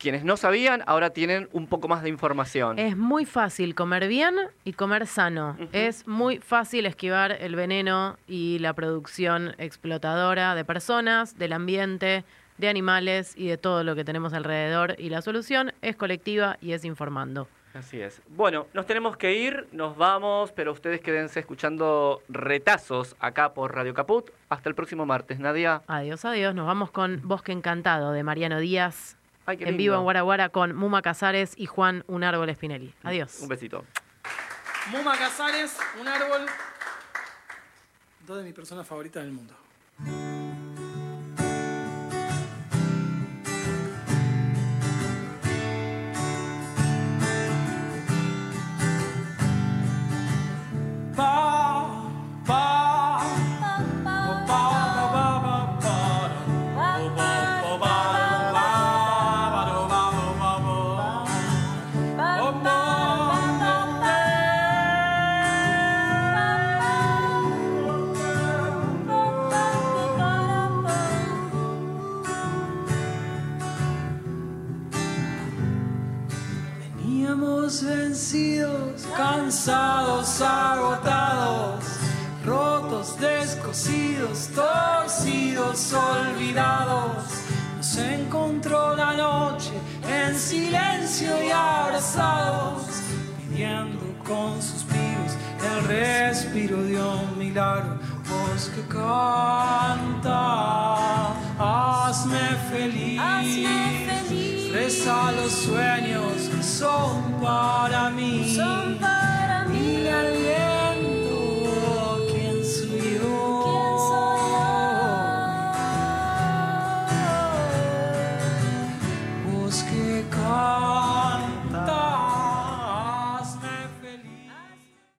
quienes no sabían ahora tienen un poco más de información. Es muy fácil comer bien y comer sano. Es muy fácil esquivar el veneno y la producción explotadora de personas, del ambiente, de animales y de todo lo que tenemos alrededor. Y la solución es colectiva y es informando. Así es. Bueno, nos tenemos que ir, nos vamos, pero ustedes quédense escuchando retazos acá por Radio Caput. Hasta el próximo martes, Nadia. Adiós, adiós. Nos vamos con Bosque Encantado de Mariano Díaz. Ay, en lindo. vivo en Guaraguara con Muma Casares y Juan Un Árbol Spinelli. Adiós. Un besito. Muma Casares, un árbol. Dos de mis personas favoritas del mundo. Voz que